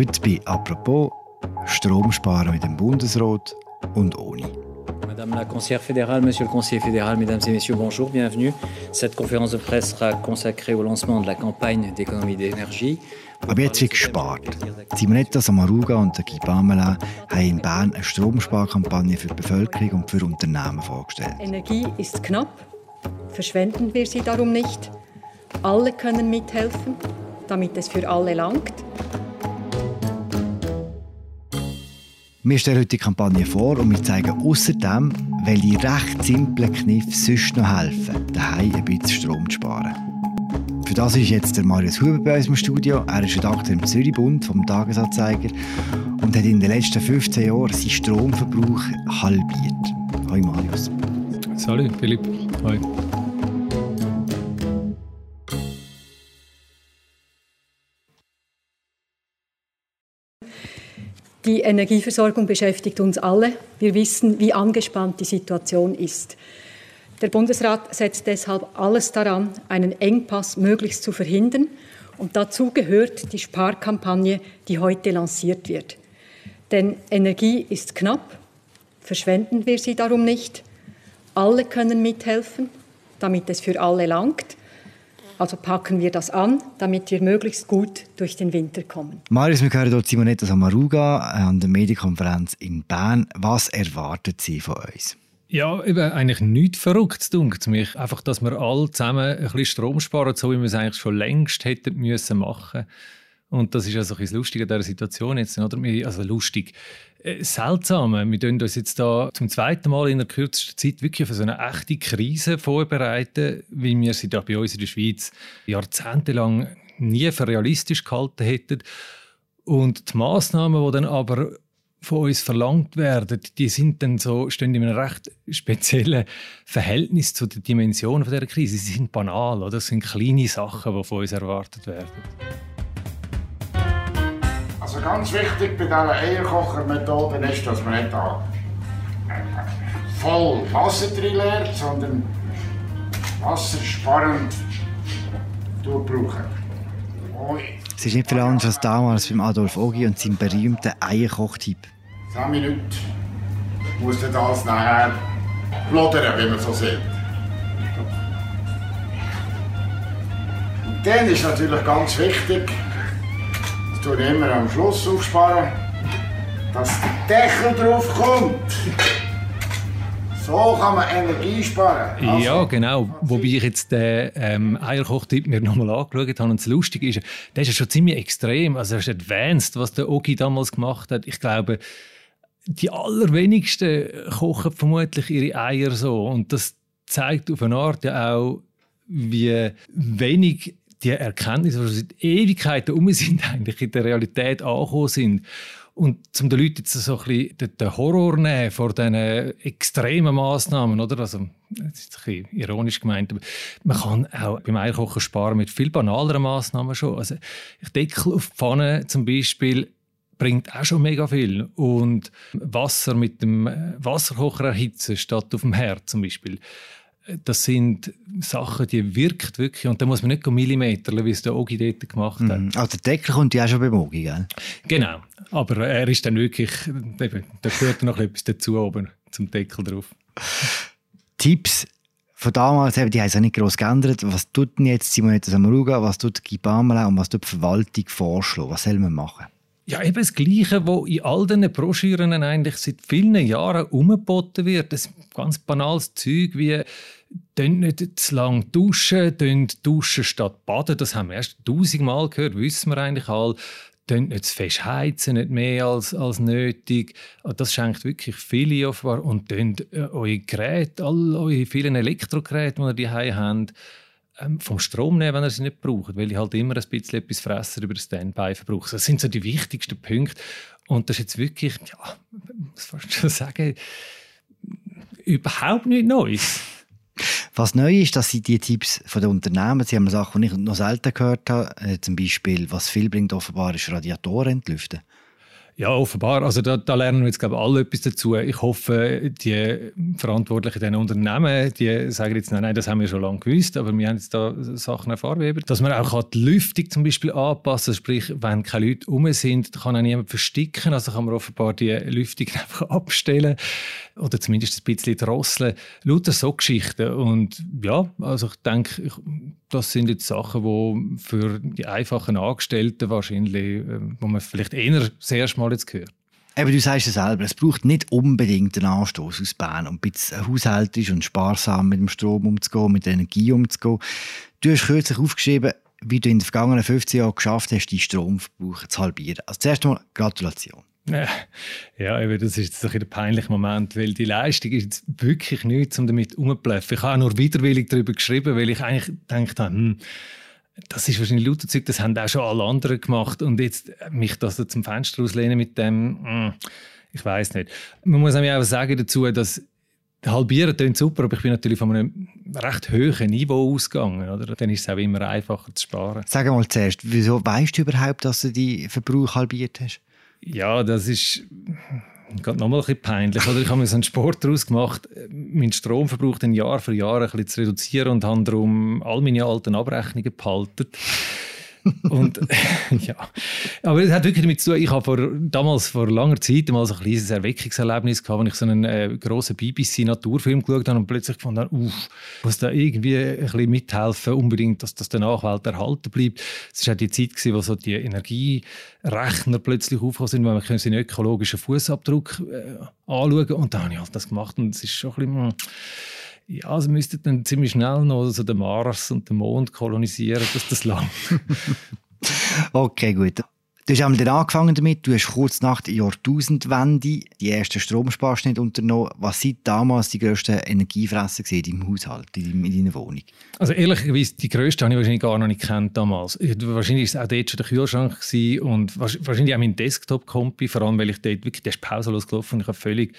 Heute bei «Apropos» Stromsparen mit dem Bundesrat und ohne. Madame la conseillère fédérale, Monsieur le conseiller fédéral, Mesdames et Messieurs, bonjour, bienvenue. Cette conférence de presse sera consacrée au lancement de la campagne d'économie d'énergie. Aber jetzt wird gespart. Simonetta Samaruga und Guy Pamela haben in Bern eine Stromsparkampagne für die Bevölkerung und für Unternehmen vorgestellt. Energie ist knapp. Verschwenden wir sie darum nicht. Alle können mithelfen, damit es für alle langt. Wir stellen heute die Kampagne vor und wir zeigen außerdem, welche recht simplen Kniffe sonst noch helfen, daheim ein bisschen Strom zu sparen. Für das ist jetzt der Marius Huber bei uns im Studio. Er ist Redakteur im Zürichbund vom Tagesanzeiger und hat in den letzten 15 Jahren seinen Stromverbrauch halbiert. Hallo Marius. Salut Philipp. Hi. Die Energieversorgung beschäftigt uns alle. Wir wissen, wie angespannt die Situation ist. Der Bundesrat setzt deshalb alles daran, einen Engpass möglichst zu verhindern. Und dazu gehört die Sparkampagne, die heute lanciert wird. Denn Energie ist knapp, verschwenden wir sie darum nicht. Alle können mithelfen, damit es für alle langt. Also packen wir das an, damit wir möglichst gut durch den Winter kommen. Marius, wir hören hier Simonetta Samaruga an der Medienkonferenz in Bern. Was erwartet sie von uns? Ja, eben eigentlich nichts Verrücktes, dunkt mich. Einfach, dass wir alle zusammen ein bisschen Strom sparen, so wie wir es eigentlich schon längst hätten müssen machen. Und das ist also ein lustig in dieser Situation jetzt, oder? Also lustig. Äh, seltsam. Wir tun uns jetzt da zum zweiten Mal in der kürzesten Zeit wirklich für so eine echte Krise vorbereiten, wie wir sie da bei uns in der Schweiz jahrzehntelang nie für realistisch gehalten hätten. Und die Massnahmen, die dann aber von uns verlangt werden, die sind dann so, stehen in einem recht speziellen Verhältnis zu den Dimensionen dieser Krise. Sie sind banal, oder? Das sind kleine Sachen, die von uns erwartet werden. Also ganz wichtig bei dieser Eierkochermethode ist, dass man nicht da voll Wasser drin leert, sondern wassersparend brauchen. Es ist nicht viel anders als damals beim Adolf Ogi und seinem berühmten Eierkochtipp. 10 Minuten muss das nachher plodern, wie man so sieht. Und dann ist natürlich ganz wichtig, tue ich immer am Schluss aufsparen, dass der Deckel drauf kommt. So kann man Energie sparen. Also, ja, genau. Wobei ich jetzt den ähm, Eierkochtipp mir nochmal angeschaut habe. Und das Lustige ist, der ist ja schon ziemlich extrem. Also, er ist advanced, was der Ogi damals gemacht hat. Ich glaube, die allerwenigsten kochen vermutlich ihre Eier so. Und das zeigt auf eine Art ja auch, wie wenig die Erkenntnisse, die seit Ewigkeiten um sind, eigentlich in der Realität angekommen sind. Und zum den Leuten jetzt so ein bisschen den Horror nehmen vor diesen extremen Massnahmen, oder? Also, das ist ein bisschen ironisch gemeint, aber man kann auch beim Eierkochen sparen mit viel banaleren Massnahmen schon. Also, Deckel auf die Pfanne zum Beispiel bringt auch schon mega viel. Und Wasser mit dem Wasserkocher erhitzen statt auf dem Herd zum Beispiel das sind Sachen, die wirkt wirklich. Und da muss man nicht Millimeter, wie es der Ogi dort gemacht hat. Mhm. Also der Deckel kommt ja auch schon beim Ogi, gell? Genau. Aber er ist dann wirklich, eben, da gehört noch etwas dazu oben, zum Deckel drauf. Tipps von damals, die haben sich nicht groß geändert. Was tut denn jetzt Simonetta Samaruga, was tut Guy Pamela und was tut die Verwaltung vorschlagen? Was soll man machen? Ja, eben das Gleiche, was in all diesen Broschüren eigentlich seit vielen Jahren umgeboten wird. Das ganz banales Zeug wie Dünnt nicht zu lang duschen, dünnt duschen statt baden. Das haben wir erst tausendmal gehört, wissen wir eigentlich alle. Dünnt nicht zu fest heizen, nicht mehr als, als nötig. Ah, das schenkt wirklich viele offenbar. Und dünnt äh, eure Geräte, all eure vielen Elektrogeräte, die ihr die habt, vom Strom nehmen, wenn ihr sie nicht braucht, weil ich halt immer ein bisschen etwas fressen über den Standby verbrauche. Das sind so die wichtigsten Punkte. Und das ist jetzt wirklich, ja, was fast schon sagen, überhaupt nicht Neues. Was neu ist, dass sie die Tipps von den Unternehmen, sie haben Sachen, die ich noch selten gehört habe, äh, zum Beispiel, was viel bringt offenbar, ist Radiatoren entlüften. Ja, offenbar. Also da, da, lernen wir jetzt glaube ich, alle etwas dazu. Ich hoffe, die Verantwortlichen in Unternehmen, die sagen jetzt, nein, nein, das haben wir schon lange gewusst, aber wir haben jetzt da Sachen erfahren, dass man auch die Lüftung zum Beispiel anpassen sprich, wenn keine Leute um sind, kann auch niemand versticken, also kann man offenbar die Lüftung einfach abstellen oder zumindest ein bisschen drosseln. Lauter so Geschichten. Und ja, also ich denke, ich, das sind jetzt Sachen, die für die einfachen Angestellten wahrscheinlich, äh, wo man vielleicht eher das Mal jetzt hört. Aber du sagst es selber, es braucht nicht unbedingt einen Anstoß aus Bern, um ein bisschen haushaltisch und sparsam mit dem Strom umzugehen, mit der Energie umzugehen. Du hast kürzlich aufgeschrieben, wie du in den vergangenen 15 Jahren geschafft hast, deinen Stromverbrauch zu halbieren. Also zuerst einmal Gratulation. Ja, eben, das ist ein, ein peinlicher Moment, weil die Leistung ist jetzt wirklich nichts, um damit umzubluffen. Ich habe nur widerwillig darüber geschrieben, weil ich eigentlich gedacht habe, hm, das ist wahrscheinlich lauter Zeug, das haben auch schon alle anderen gemacht. Und jetzt mich das so zum Fenster auslehnen mit dem, hm, ich weiß nicht. Man muss auch sagen dazu, dass Halbieren klingt super, aber ich bin natürlich von einem recht hohen Niveau ausgegangen. Oder? Dann ist es auch immer einfacher zu sparen. Sag mal zuerst, wieso weißt du überhaupt, dass du die Verbrauch halbiert hast? Ja, das ist gerade noch mal ein bisschen peinlich. Oder ich habe mir so einen Sport daraus gemacht, meinen Stromverbrauch ein Jahr für Jahr ein bisschen zu reduzieren und habe darum all meine alten Abrechnungen behalten. Und ja, aber es hat wirklich damit zu tun, ich habe vor, damals vor langer Zeit mal so ein kleines Erweckungserlebnis gehabt, als ich so einen äh, grossen BBC-Naturfilm geschaut habe und plötzlich gefunden habe, uff, muss da irgendwie ein bisschen mithelfen, unbedingt, dass das der Nachwelt erhalten bleibt. Es war auch die Zeit, gewesen, wo so die Energierechner plötzlich aufgekommen sind, weil man seinen ökologischen Fußabdruck äh, anschauen und da habe ich halt das gemacht und es ist schon ein bisschen... Ja, also müsstet dann ziemlich schnell noch so den Mars und den Mond kolonisieren, dass das lang. okay, gut. Du hast einmal angefangen damit, du hast kurz nach der Jahrtausendwende die ersten Stromsparschnitte unternommen. Was sind damals die grössten Energiefresser in deinem Haushalt, in deiner Wohnung? Also ehrlicherweise, die grösste habe ich wahrscheinlich gar noch nicht kennt damals. Wahrscheinlich war es auch dort schon der Kühlschrank und wahrscheinlich auch mein Desktop-Kompi, vor allem weil ich dort wirklich, der ist pausenlos gelaufen und ich habe völlig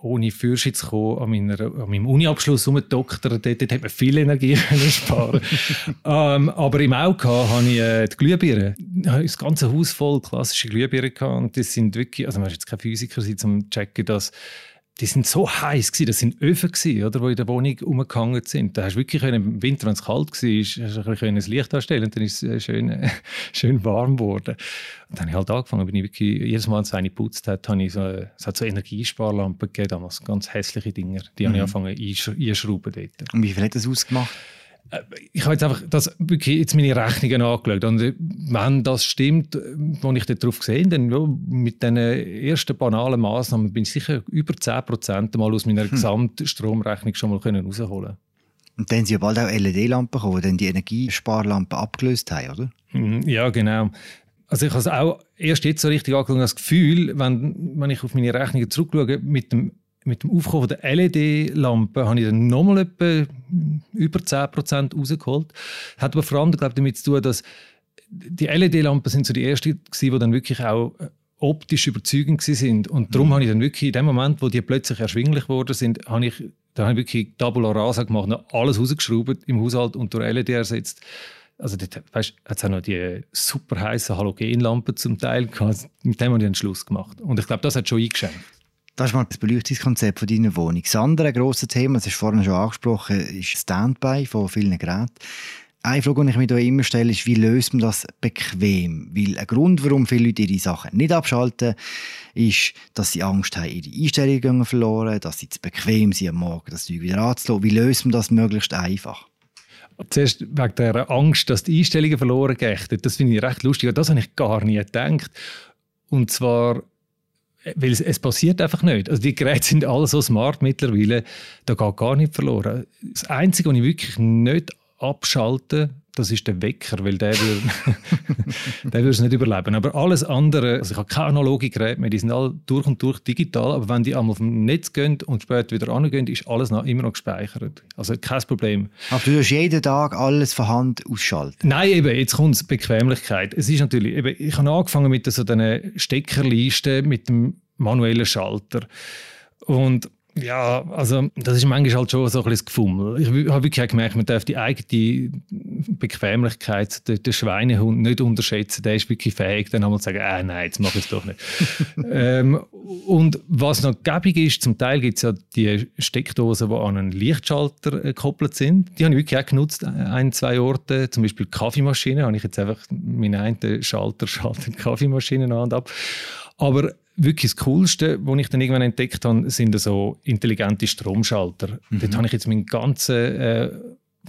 ohne Führerschein zu kommen, an, meiner, an meinem Uni-Abschluss rumdoktern. Dort, dort hat man viel Energie sparen ähm, Aber im Auto habe ich äh, die habe das ganze Haus voll klassische Glühbirnen. Und das sind wirklich, also man ist jetzt kein Physiker, um zu checken, dass die sind so heiß gewesen, das sind Öfen gewesen, oder, die in der Wohnung umgehangen sind. Da hast du wirklich im Winter, wenn es kalt war, hast du ein das Licht anstellen und dann ist es äh, schön, äh, schön warm geworden. Und dann habe ich halt angefangen, bin ich wirklich, jedes Mal, wenn es eine geputzt hat, habe ich so, es hat so Energiesparlampen gegeben, damals ganz hässliche Dinger, die mhm. habe ich mhm. angefangen einschrauben dort. Und wie viel hat das ausgemacht? Äh, ich habe jetzt einfach das, jetzt meine Rechnungen angeschaut. Und äh, wenn das stimmt, äh, was ich darauf gesehen dann ja, mit diesen ersten banalen Massnahmen bin ich sicher über 10% mal aus meiner hm. Gesamtstromrechnung schon mal können rausholen Und dann sind ja bald auch LED-Lampen gekommen, die dann die Energiesparlampen abgelöst haben, oder? Hm, ja, genau. Also ich habe es auch erst jetzt so richtig angeschaut, das Gefühl, wenn, wenn ich auf meine Rechnungen zurückschaue, mit dem mit dem Aufkommen der LED-Lampe habe ich dann nochmal etwa über 10% rausgeholt. Hat aber vor allem glaube ich, damit zu tun, dass die LED-Lampen sind so die ersten die dann wirklich auch äh, optisch überzeugend sind. Und darum mhm. habe ich dann wirklich in dem Moment, wo die plötzlich erschwinglich geworden sind, habe ich, da habe ich wirklich Tabula Rasa gemacht, alles rausgeschraubt im Haushalt und durch LED ersetzt. Also dort, weißt, hat es auch noch die super heißen Halogenlampen zum Teil gehabt. Mit dem habe ich einen Schluss gemacht. Und ich glaube, das hat schon eingeschenkt. Das ist mal das Beleuchtungskonzept von deiner Wohnung. Das andere grosse Thema, das du vorhin schon angesprochen, ist Standby von vielen Geräten. Eine Frage, die ich mir da immer stelle, ist, wie löst man das bequem? Weil ein Grund, warum viele Leute ihre Sachen nicht abschalten, ist, dass sie Angst haben, ihre Einstellungen verloren, dass sie zu bequem sind am Morgen, das Zeug wieder anzulassen. Wie löst man das möglichst einfach? Zuerst wegen der Angst, dass die Einstellungen verloren gehen. Das finde ich recht lustig. Das habe ich gar nie gedacht. Und zwar weil es, es, passiert einfach nicht. Also die Geräte sind alle so smart mittlerweile, da geht gar nicht verloren. Das Einzige, was ich wirklich nicht abschalte, das ist der Wecker, weil der würde es nicht überleben. Aber alles andere, also ich habe keine analoge Geräte mehr, die sind alle durch und durch digital, aber wenn die einmal vom Netz gehen und später wieder angehen, ist alles noch, immer noch gespeichert. Also kein Problem. Aber du hast jeden Tag alles von Hand ausschalten? Nein, eben, jetzt kommt es Bequemlichkeit. Es ist natürlich, eben, ich habe angefangen mit so Steckerlisten mit dem manuellen Schalter. Und Ja, also das ist manchmal halt schon so ein bisschen Gefummel. Ich habe wirklich gemerkt, man darf die eigene Bequemlichkeit der, der Schweinehund nicht unterschätzen. Der ist wirklich fähig, dann einmal zu sagen, äh, nein, jetzt mache ich es doch nicht. ähm, und was noch gäbig ist, zum Teil gibt es ja die Steckdosen, die an einen Lichtschalter äh, gekoppelt sind. Die habe ich wirklich auch genutzt, ein, zwei Orte. Zum Beispiel Kaffeemaschine, habe ich jetzt einfach meinen einen Schalter schaltet Kaffeemaschine an und ab. Aber wirklich das Coolste, was ich dann irgendwann entdeckt habe, sind so intelligente Stromschalter. Mhm. Dort habe ich jetzt meinen ganzen äh,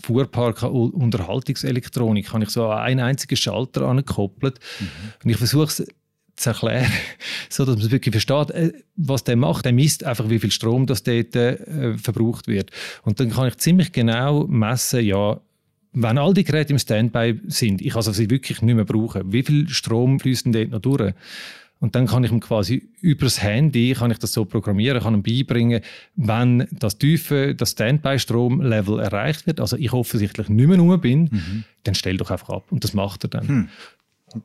Fuhrpark Unterhaltungselektronik habe ich so an einen einzigen Schalter angekoppelt. Mhm. Und ich versuche es zu erklären, so dass man es wirklich versteht, äh, was der macht. Der misst einfach, wie viel Strom das dort äh, verbraucht wird. Und dann kann ich ziemlich genau messen, ja, wenn all die Geräte im Standby sind, ich also sie wirklich nicht mehr brauchen, wie viel Strom fließt denn dort noch durch? Und dann kann ich ihm quasi übers Handy kann ich das so programmieren, kann ihm beibringen, wenn das tiefe, das Standby-Strom-Level erreicht wird, also ich offensichtlich nicht mehr rum bin, mhm. dann stell doch einfach ab. Und das macht er dann. Hm.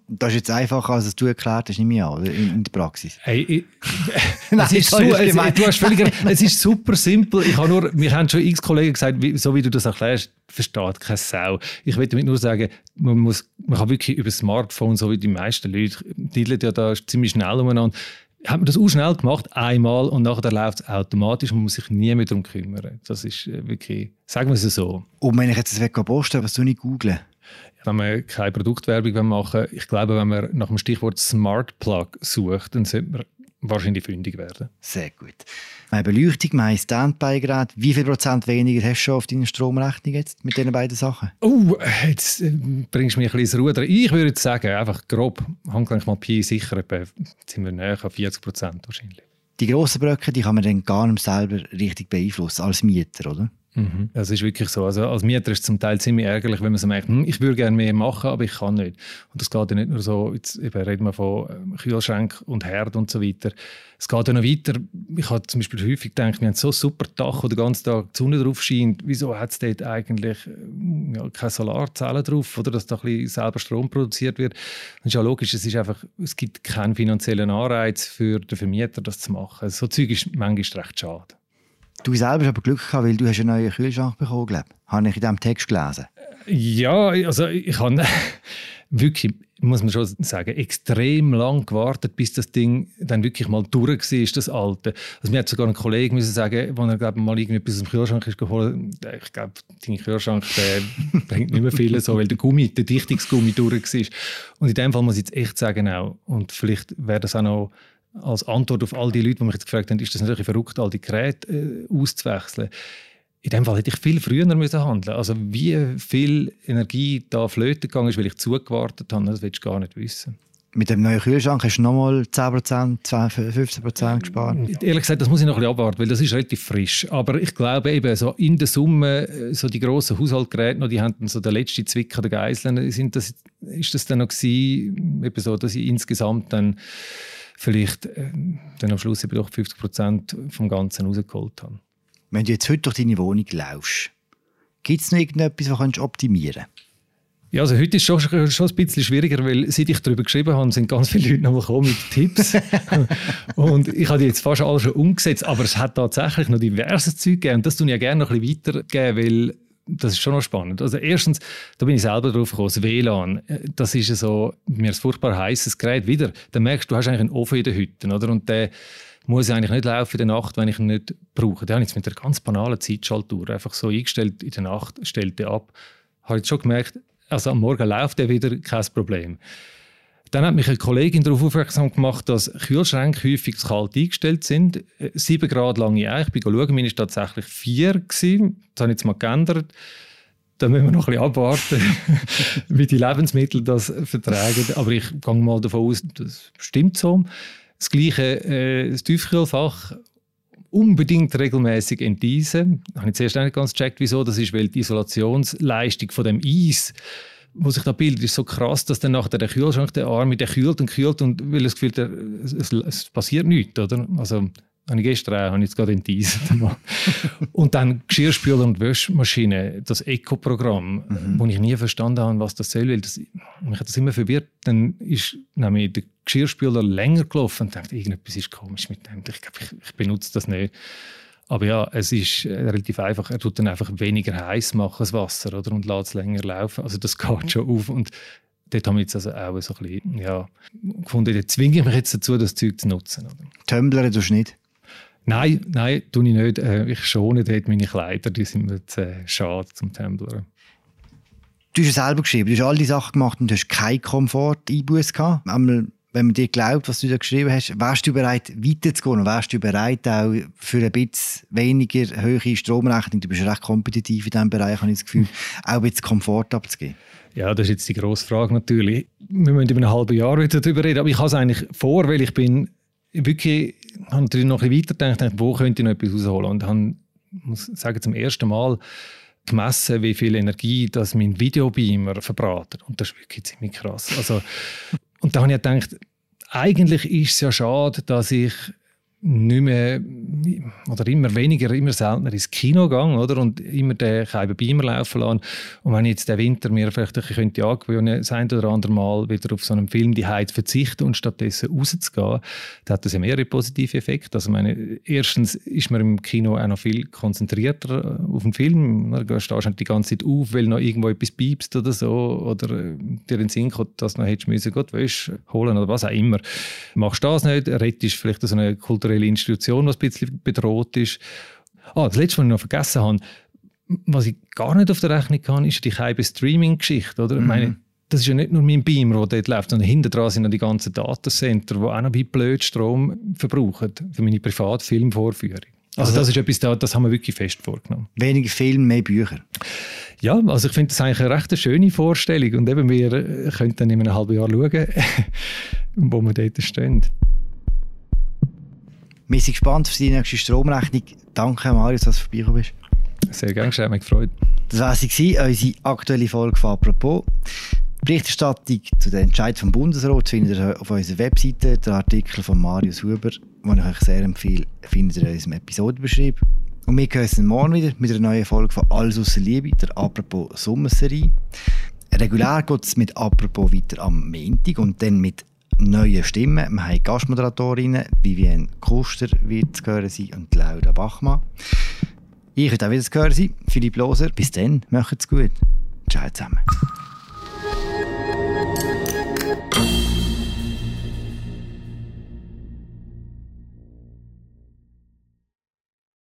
Das ist jetzt einfacher, als du erklärt hast, nicht mehr an, in, in der Praxis. Hey, ich, Nein, es, ist so, es, du hast völlig, es ist super simpel. Ich habe nur, mir haben schon x Kollegen gesagt, wie, so wie du das erklärst, versteht keine Sau. Ich will damit nur sagen, man, muss, man kann wirklich über das Smartphone, so wie die meisten Leute, die ja da ziemlich schnell umeinander, hat man das auch schnell gemacht, einmal, und nachher läuft es automatisch und man muss sich nie mehr darum kümmern. Das ist äh, wirklich, sagen wir es so. Und wenn ich jetzt das weg posten, was soll ich googeln? Wenn man keine Produktwerbung machen will, ich glaube, wenn man nach dem Stichwort Smart Plug sucht, dann sollte man wahrscheinlich fündig werden. Sehr gut. Meine Beleuchtung, mein Standby-Gerät, wie viel Prozent weniger hast du schon auf deiner Stromrechnung jetzt mit diesen beiden Sachen? Oh, jetzt äh, bringst du mich ein bisschen ins Ruder. Ich würde jetzt sagen, einfach grob, handgleich mal Pi sicher, sind wir näher an 40 Prozent wahrscheinlich. Die grossen Bröcke, die kann man dann gar nicht selber richtig beeinflussen, als Mieter, oder? Mhm. Das ist wirklich so. Also als Mieter ist es zum Teil ziemlich ärgerlich, wenn man so merkt, hm, ich würde gerne mehr machen, aber ich kann nicht. Und das geht ja nicht nur so, jetzt eben reden wir von ähm, Kühlschrank und Herd und so weiter. Es geht ja noch weiter. Ich habe zum Beispiel häufig gedacht, wir haben so super Dach, wo den ganzen Tag die Sonne drauf scheint. Wieso hat es dort eigentlich äh, ja, keine Solarzellen drauf oder dass da ein bisschen selber Strom produziert wird? Das ist ja logisch, es, ist einfach, es gibt keinen finanziellen Anreiz für den Vermieter, das zu machen. So Zeug ist manchmal recht schade. Du selber hast aber Glück gehabt, weil du hast einen neuen Kühlschrank bekommen, glaube. Habe ich in diesem Text gelesen. Ja, also ich habe wirklich, muss man schon sagen, extrem lang gewartet, bis das Ding dann wirklich mal durch war, das alte. Also mir hat sogar ein Kollege müssen sagen, als er glaub, mal irgendetwas aus dem Kühlschrank ist geholt, ich glaube, dein Kühlschrank bringt nicht mehr viel, so, weil der Gummi, der Dichtungsgummi durch war. Und in dem Fall muss ich jetzt echt sagen auch, und vielleicht wäre das auch noch als Antwort auf all die Leute, die mich jetzt gefragt haben, ist das natürlich verrückt, all die Geräte äh, auszuwechseln. In dem Fall hätte ich viel früher müssen handeln. Also wie viel Energie da flöten gegangen ist, weil ich zugewartet habe, das willst du gar nicht wissen. Mit dem neuen Kühlschrank hast du nochmal 10%, 15% gespart? Ehrlich gesagt, das muss ich noch ein bisschen abwarten, weil das ist relativ frisch. Aber ich glaube eben, so in der Summe, äh, so die grossen Haushaltsgeräte, noch, die haben so der letzte Zwick der Geiseln, sind das, ist das dann noch gewesen, eben so, dass ich insgesamt dann vielleicht äh, dann am Schluss eben doch 50 Prozent vom Ganzen rausgeholt habe. Wenn du jetzt heute durch deine Wohnung laufst, gibt es noch irgendetwas, was du optimieren kannst? Ja, also heute ist es schon, schon ein bisschen schwieriger, weil seit ich darüber geschrieben habe, sind ganz viele Leute nochmal gekommen mit Tipps. und ich habe die jetzt fast alle schon umgesetzt, aber es hat tatsächlich noch diverses Zeug gegeben. Und das tue ich ja gerne noch ein bisschen weitergeben, weil das ist schon noch spannend. Also erstens, da bin ich selber drauf gekommen, das WLAN, äh, das ist so, mir ein furchtbar heißes Gerät wieder. Dann merkst du, du hast eigentlich einen Ofen in der Hütte, oder? Und der muss eigentlich nicht laufen in der Nacht, wenn ich ihn nicht brauche. Den habe ich jetzt mit einer ganz banalen Zeitschaltuhr einfach so eingestellt, in der Nacht stellt er ab. Habe jetzt schon gemerkt, also am Morgen läuft er wieder, kein Problem. Dann hat mich eine Kollegin darauf aufmerksam gemacht, dass Kühlschränke häufig zu kalt eingestellt sind. Äh, sieben Grad lange Eich. Ich bin schauen, meine war tatsächlich vier. Gewesen. Das habe ich jetzt mal geändert. Da müssen wir noch ein bisschen abwarten, wie die Lebensmittel das vertragen. Aber ich gehe mal davon aus, das stimmt so. Das gleiche äh, das Tiefkühlfach unbedingt regelmäßig enteisen. Habe ich zuerst nicht ganz gecheckt, wieso. Das ist, weil die Isolationsleistung von dem Eis wo sich da bildet, ist so krass, dass dann nachher der Kühlschrank, der Arme, der kühlt und kühlt und weil das Gefühl, der, es, es, passiert nichts, oder? Also, habe ich gestern auch, habe ich jetzt gerade enteisen. und dann Geschirrspüler und Wäschmaschine, das Eco-Programm, mhm. wo ich nie verstanden habe, was das soll, weil das, mich hat das immer verwirrt. Dann ist nämlich der Geschirrspüler länger gelaufen und dachte, irgendetwas ist komisch mit dem. Ich glaube, ich, ich benutze das nicht. Aber ja, es ist äh, relativ einfach. Er tut dann einfach weniger heiß machen, das Wasser, oder? Und lässt es länger laufen. Also das geht schon auf. Und dort haben wir jetzt also auch so ein bisschen, ja, gefunden, jetzt zwinge ich mich jetzt dazu, das Zeug zu nutzen. Oder? Tumblr tust du nicht? Nein, nein, tue ich nicht. Äh, ich schone dort meine Kleider, die sind mir zu äh, schade zum Tumblr. Du hast ja selber geschrieben, du hast all die Sachen gemacht und du hast keinen Komfort Einbuß gehabt. Einmal, wenn man dir glaubt, was du da geschrieben hast, wärst du bereit, weiterzugehen und wärst du bereit, auch für ein bisschen weniger hohe Stromrechnung, du bist recht kompetitiv in diesem Bereich, habe ich das Gefühl, auch ein bisschen Komfort abzugeben? Ja, das ist jetzt die grosse Frage natürlich. Wir müssen über ein halbes Jahr wieder darüber reden, aber ich habe es eigentlich vor, weil ich bin wirklich, habe natürlich noch ein bisschen weiter gedacht, wo könnte ich noch etwas rausholen und habe, muss sagen, zum ersten Mal gemessen, wie viel Energie das mein Videobeamer verbratet. Und das ist wirklich ziemlich krass. Also, und da habe ich gedacht, eigentlich ist es ja schade, dass ich nicht mehr oder immer weniger, immer seltener ins Kino gegangen oder? und immer den Keiben Beamer laufen lassen. Und wenn ich jetzt den Winter mir vielleicht ein könnte angewöhnen, das ein oder andere Mal wieder auf so einen Film die zu verzichten und stattdessen rauszugehen, dann hat das ja mehrere positive Effekte. Also meine, erstens ist man im Kino auch noch viel konzentrierter auf den Film. Du stehst halt die ganze Zeit auf, weil noch irgendwo etwas piepst oder so oder äh, dir in den Sinn kommt, dass du noch hättest müssen, Gott Wäsche holen oder was auch immer. Machst du das nicht, rettest vielleicht so eine kulturelle kulturelle Institution, was ein bisschen bedroht ist. Ah, das Letzte, was ich noch vergessen habe, was ich gar nicht auf der Rechnung kann, ist die Keibe Streaming-Geschichte. Mhm. Ich meine, das ist ja nicht nur mein Beamer, der dort läuft, sondern hinter dran sind noch die ganzen Datacenter, die auch noch wie blöd Strom verbrauchen für meine private Filmvorführung. Also, also das ist etwas, da, das haben wir wirklich fest vorgenommen. Weniger Film, mehr Bücher. Ja, also ich finde das eigentlich eine recht schöne Vorstellung und eben wir äh, können dann in einem halben Jahr schauen, wo wir dort stehen. Wir sind gespannt auf die nächste Stromrechnung. Danke, Marius, dass du vorbeigekommen bist. Sehr gerne, habe mich gefreut. Das war sie, unsere aktuelle Folge von «Apropos». Die Berichterstattung zu den Entscheid vom Bundesrat findet ihr auf unserer Webseite. Der Artikel von Marius Huber, den ich euch sehr empfehle, findet ihr in unserem Episodenbeschrieb. Und wir hören uns morgen wieder mit einer neuen Folge von «Alles aus der Liebe», der «Apropos Sommerserie». Regulär geht es mit «Apropos» weiter am Montag und dann mit neue Stimmen. Wir haben Gastmoderatorinnen, Vivienne Kuster wird zu hören sein und Laura Bachmann. Ich werde auch wieder zu hören sein, Philipp Loser. Bis dann, macht's gut. Ciao zusammen.